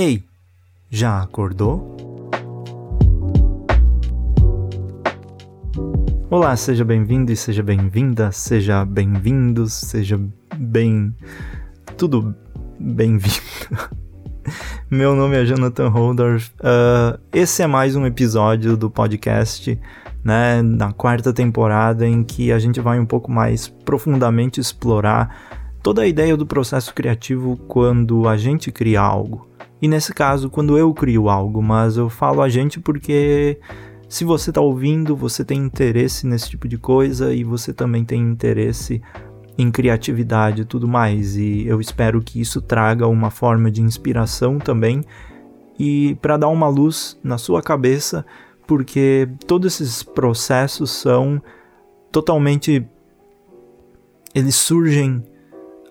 Ei, já acordou? Olá, seja bem-vindo e seja bem-vinda, seja bem-vindos, seja bem. tudo bem-vindo. Meu nome é Jonathan Holdorf. Uh, esse é mais um episódio do podcast, né, na quarta temporada, em que a gente vai um pouco mais profundamente explorar toda a ideia do processo criativo quando a gente cria algo. E nesse caso, quando eu crio algo, mas eu falo a gente porque se você está ouvindo, você tem interesse nesse tipo de coisa e você também tem interesse em criatividade e tudo mais. E eu espero que isso traga uma forma de inspiração também e para dar uma luz na sua cabeça, porque todos esses processos são totalmente eles surgem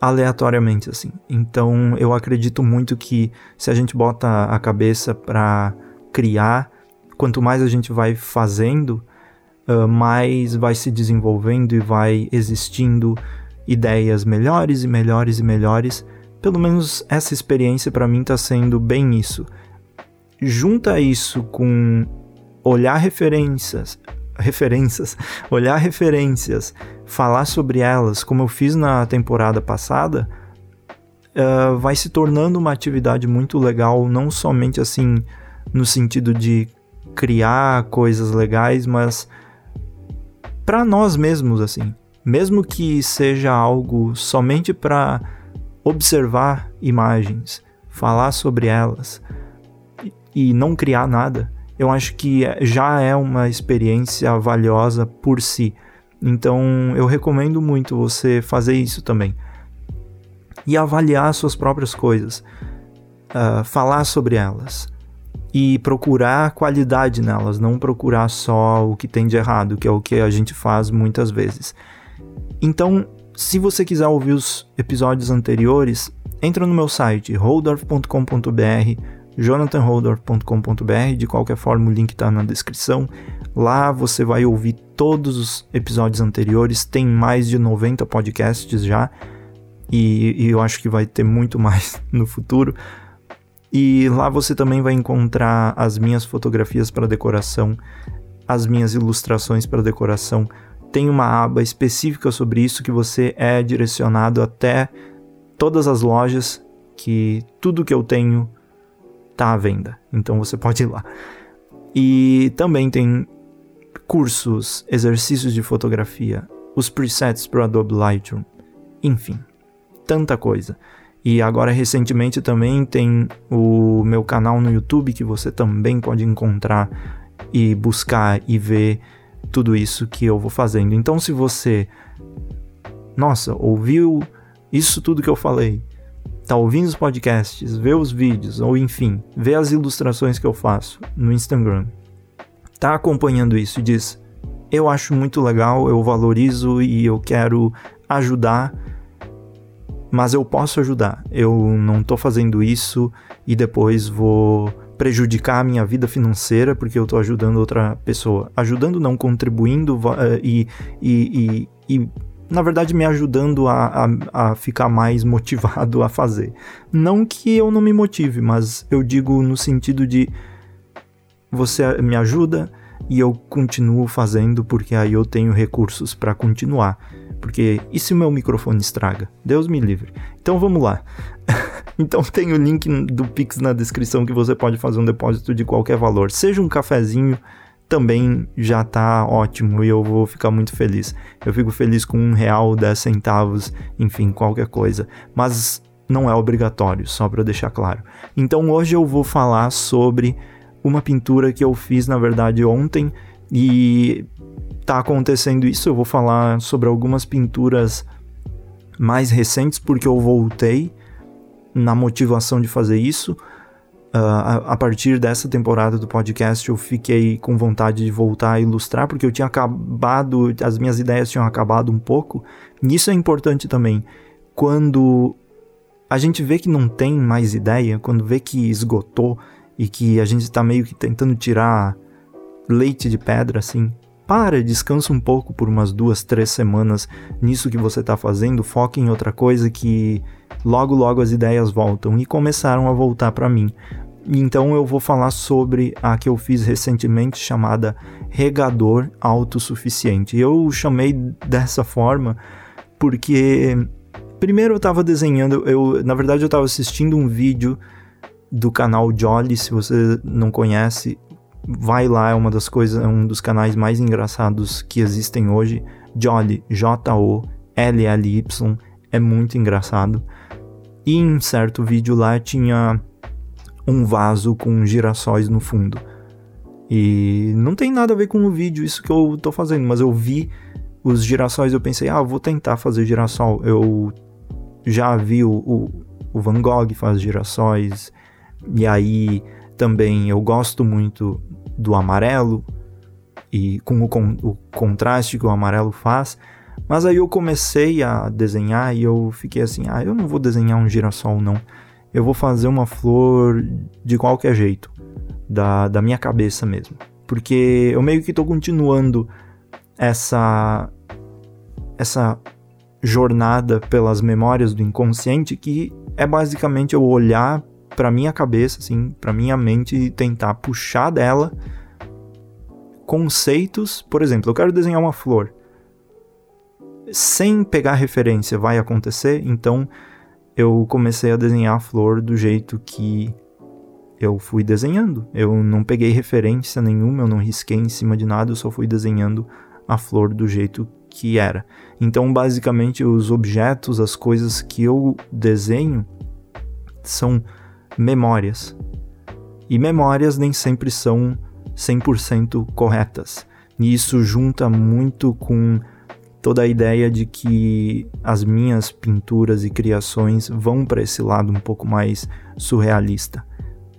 aleatoriamente assim. Então eu acredito muito que se a gente bota a cabeça para criar, quanto mais a gente vai fazendo, uh, mais vai se desenvolvendo e vai existindo ideias melhores e melhores e melhores. Pelo menos essa experiência para mim está sendo bem isso. Junta isso com olhar referências, referências, olhar referências, falar sobre elas, como eu fiz na temporada passada, uh, vai se tornando uma atividade muito legal, não somente assim no sentido de criar coisas legais, mas para nós mesmos assim, mesmo que seja algo somente para observar imagens, falar sobre elas e não criar nada eu acho que já é uma experiência valiosa por si. Então eu recomendo muito você fazer isso também. E avaliar suas próprias coisas, uh, falar sobre elas e procurar qualidade nelas, não procurar só o que tem de errado, que é o que a gente faz muitas vezes. Então, se você quiser ouvir os episódios anteriores, entra no meu site holdorf.com.br jonathanholdorf.com.br. De qualquer forma, o link está na descrição. Lá você vai ouvir todos os episódios anteriores. Tem mais de 90 podcasts já. E, e eu acho que vai ter muito mais no futuro. E lá você também vai encontrar as minhas fotografias para decoração, as minhas ilustrações para decoração. Tem uma aba específica sobre isso que você é direcionado até todas as lojas que tudo que eu tenho está à venda. Então você pode ir lá. E também tem cursos, exercícios de fotografia, os presets para o Adobe Lightroom, enfim, tanta coisa. E agora recentemente também tem o meu canal no YouTube que você também pode encontrar e buscar e ver tudo isso que eu vou fazendo. Então se você nossa, ouviu isso tudo que eu falei tá ouvindo os podcasts, vê os vídeos, ou enfim, vê as ilustrações que eu faço no Instagram, tá acompanhando isso e diz: Eu acho muito legal, eu valorizo e eu quero ajudar, mas eu posso ajudar. Eu não tô fazendo isso e depois vou prejudicar a minha vida financeira porque eu tô ajudando outra pessoa. Ajudando, não contribuindo uh, e, e, e, e na verdade, me ajudando a, a, a, ficar mais motivado a fazer. Não que eu não me motive, mas eu digo no sentido de você me ajuda e eu continuo fazendo porque aí eu tenho recursos para continuar. Porque e se o meu microfone estraga? Deus me livre. Então vamos lá. então tem o link do Pix na descrição que você pode fazer um depósito de qualquer valor, seja um cafezinho também já tá ótimo e eu vou ficar muito feliz. Eu fico feliz com um real, dez centavos, enfim, qualquer coisa. Mas não é obrigatório, só para deixar claro. Então hoje eu vou falar sobre uma pintura que eu fiz, na verdade, ontem e tá acontecendo isso. Eu vou falar sobre algumas pinturas mais recentes porque eu voltei na motivação de fazer isso. Uh, a, a, partir dessa temporada do podcast eu fiquei com vontade de voltar a ilustrar, porque eu tinha acabado, as minhas ideias tinham acabado um pouco. E isso é importante também. Quando a gente vê que não tem mais ideia, quando vê que esgotou e que a gente está meio que tentando tirar leite de pedra, assim, para, descansa um pouco por umas duas, três semanas nisso que você está fazendo, foque em outra coisa que logo, logo as ideias voltam. E começaram a voltar para mim. Então eu vou falar sobre a que eu fiz recentemente chamada regador autossuficiente. Eu chamei dessa forma porque primeiro eu estava desenhando, eu na verdade eu estava assistindo um vídeo do canal Jolly, se você não conhece, vai lá, é uma das coisas, é um dos canais mais engraçados que existem hoje. Jolly, J O L L Y, é muito engraçado. E em certo vídeo lá tinha um vaso com girassóis no fundo. E não tem nada a ver com o vídeo isso que eu tô fazendo, mas eu vi os girassóis eu pensei, ah, vou tentar fazer girassol. Eu já vi o, o, o Van Gogh faz girassóis, e aí também eu gosto muito do amarelo, e com o, com o contraste que o amarelo faz. Mas aí eu comecei a desenhar e eu fiquei assim, ah, eu não vou desenhar um girassol não eu vou fazer uma flor de qualquer jeito, da, da minha cabeça mesmo. Porque eu meio que estou continuando essa, essa jornada pelas memórias do inconsciente, que é basicamente eu olhar para minha cabeça, assim, para minha mente e tentar puxar dela conceitos. Por exemplo, eu quero desenhar uma flor. Sem pegar referência vai acontecer, então eu comecei a desenhar a flor do jeito que eu fui desenhando. Eu não peguei referência nenhuma, eu não risquei em cima de nada, eu só fui desenhando a flor do jeito que era. Então, basicamente, os objetos, as coisas que eu desenho são memórias. E memórias nem sempre são 100% corretas. E isso junta muito com toda a ideia de que as minhas pinturas e criações vão para esse lado um pouco mais surrealista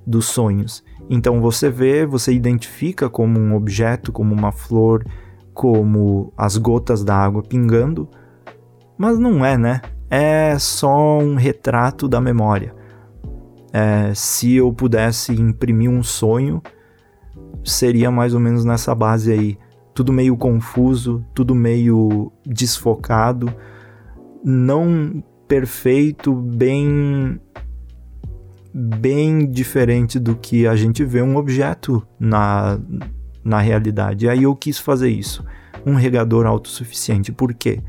dos sonhos. Então você vê, você identifica como um objeto, como uma flor, como as gotas da água pingando, mas não é, né? É só um retrato da memória. É, se eu pudesse imprimir um sonho, seria mais ou menos nessa base aí tudo meio confuso, tudo meio desfocado, não perfeito, bem bem diferente do que a gente vê um objeto na, na realidade. E aí eu quis fazer isso, um regador autossuficiente. Por quê?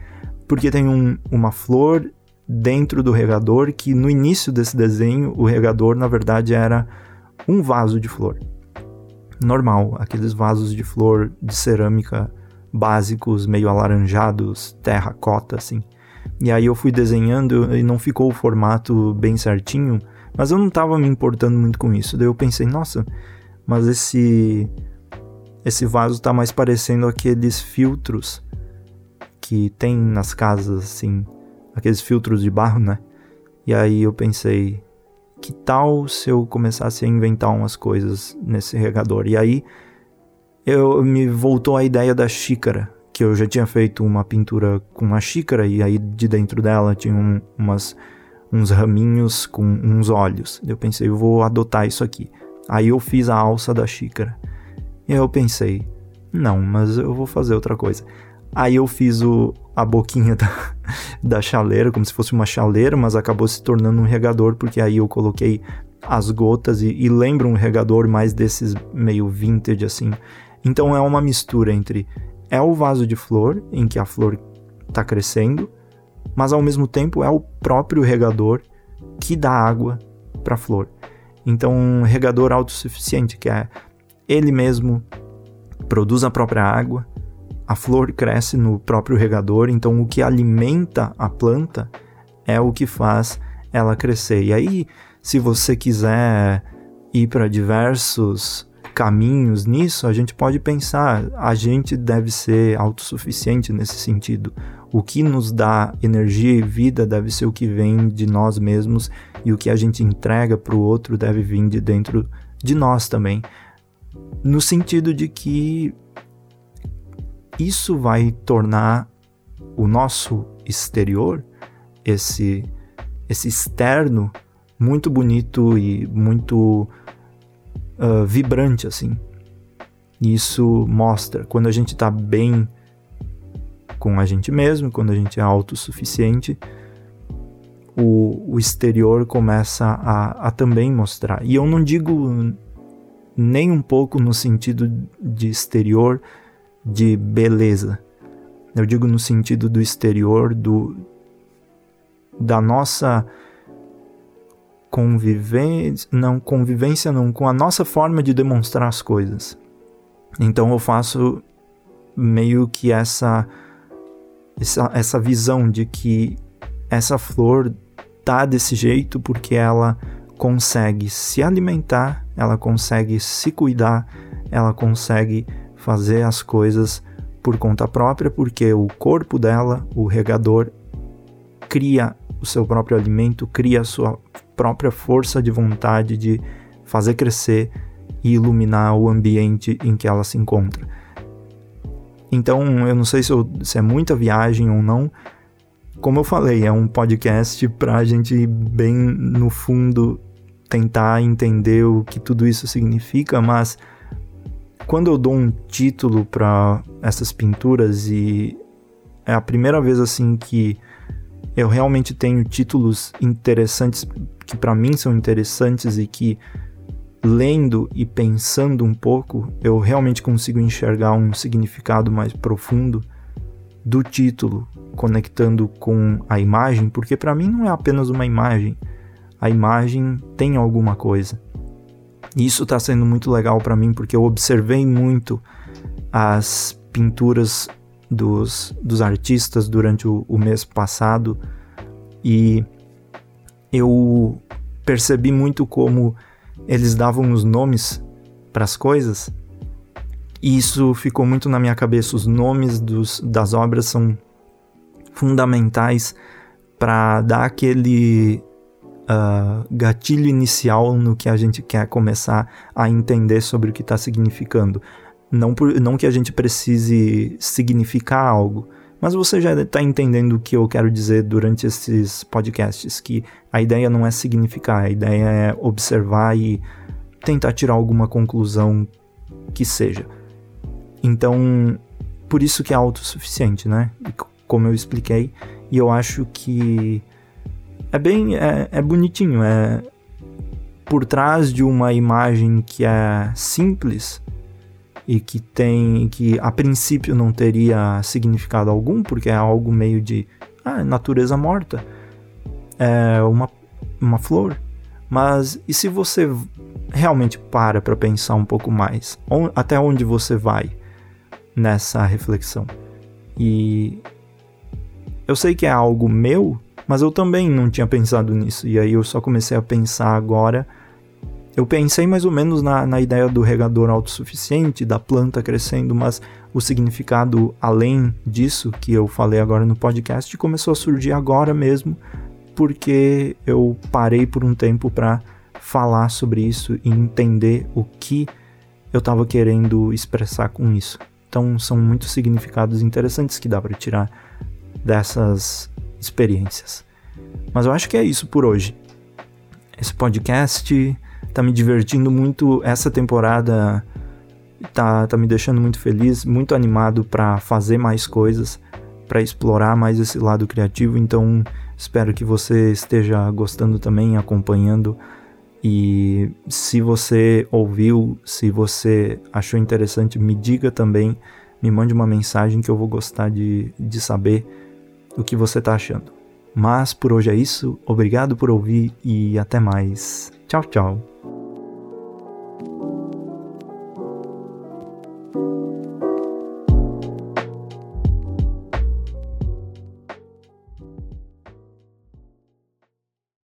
Porque tem um, uma flor dentro do regador que no início desse desenho o regador na verdade era um vaso de flor normal, aqueles vasos de flor de cerâmica básicos, meio alaranjados, terracota assim. E aí eu fui desenhando e não ficou o formato bem certinho, mas eu não estava me importando muito com isso. Daí eu pensei, nossa, mas esse esse vaso está mais parecendo aqueles filtros que tem nas casas assim, aqueles filtros de barro, né? E aí eu pensei, que tal se eu começasse a inventar umas coisas nesse regador? E aí eu me voltou a ideia da xícara, que eu já tinha feito uma pintura com uma xícara e aí de dentro dela tinha um, umas, uns raminhos com uns olhos. Eu pensei, eu vou adotar isso aqui. Aí eu fiz a alça da xícara. E aí eu pensei, não, mas eu vou fazer outra coisa. Aí eu fiz o, a boquinha da, da chaleira, como se fosse uma chaleira, mas acabou se tornando um regador, porque aí eu coloquei as gotas e, e lembra um regador mais desses meio vintage assim. Então é uma mistura entre é o vaso de flor, em que a flor está crescendo, mas ao mesmo tempo é o próprio regador que dá água para a flor. Então, um regador autossuficiente, que é ele mesmo produz a própria água, a flor cresce no próprio regador, então o que alimenta a planta é o que faz ela crescer. E aí, se você quiser ir para diversos caminhos nisso, a gente pode pensar, a gente deve ser autossuficiente nesse sentido. O que nos dá energia e vida deve ser o que vem de nós mesmos e o que a gente entrega para o outro deve vir de dentro de nós também. No sentido de que isso vai tornar o nosso exterior, esse, esse externo, muito bonito e muito uh, vibrante, assim. Isso mostra quando a gente está bem com a gente mesmo, quando a gente é autossuficiente, o, o exterior começa a, a também mostrar. E eu não digo nem um pouco no sentido de exterior de beleza. Eu digo no sentido do exterior do da nossa convivência, não convivência não, com a nossa forma de demonstrar as coisas. Então eu faço meio que essa essa, essa visão de que essa flor tá desse jeito porque ela consegue se alimentar, ela consegue se cuidar, ela consegue fazer as coisas por conta própria, porque o corpo dela, o regador, cria o seu próprio alimento, cria a sua própria força de vontade de fazer crescer e iluminar o ambiente em que ela se encontra. Então, eu não sei se, eu, se é muita viagem ou não. Como eu falei, é um podcast para a gente, bem no fundo, tentar entender o que tudo isso significa, mas quando eu dou um título para essas pinturas e é a primeira vez assim que eu realmente tenho títulos interessantes que para mim são interessantes e que lendo e pensando um pouco, eu realmente consigo enxergar um significado mais profundo do título, conectando com a imagem, porque para mim não é apenas uma imagem. A imagem tem alguma coisa. E isso está sendo muito legal para mim porque eu observei muito as pinturas dos, dos artistas durante o, o mês passado e eu percebi muito como eles davam os nomes para as coisas. E isso ficou muito na minha cabeça. Os nomes dos, das obras são fundamentais para dar aquele uh, gatilho inicial no que a gente quer começar a entender sobre o que está significando. Não, por, não que a gente precise significar algo, mas você já está entendendo o que eu quero dizer durante esses podcasts, que a ideia não é significar, a ideia é observar e tentar tirar alguma conclusão que seja. Então, por isso que é autossuficiente, né? Como eu expliquei, e eu acho que é bem é, é bonitinho, é por trás de uma imagem que é simples e que tem que a princípio não teria significado algum, porque é algo meio de ah, natureza morta, é uma, uma flor. Mas e se você realmente para para pensar um pouco mais, até onde você vai nessa reflexão? E eu sei que é algo meu, mas eu também não tinha pensado nisso. E aí eu só comecei a pensar agora. Eu pensei mais ou menos na, na ideia do regador autossuficiente, da planta crescendo, mas o significado além disso que eu falei agora no podcast começou a surgir agora mesmo, porque eu parei por um tempo para falar sobre isso e entender o que eu estava querendo expressar com isso. Então são muitos significados interessantes que dá para tirar dessas experiências. Mas eu acho que é isso por hoje. Esse podcast tá me divertindo muito essa temporada tá, tá me deixando muito feliz, muito animado para fazer mais coisas, para explorar mais esse lado criativo. Então, espero que você esteja gostando também, acompanhando. E se você ouviu, se você achou interessante, me diga também, me mande uma mensagem que eu vou gostar de, de saber o que você está achando. Mas por hoje é isso, obrigado por ouvir e até mais. Tchau, tchau.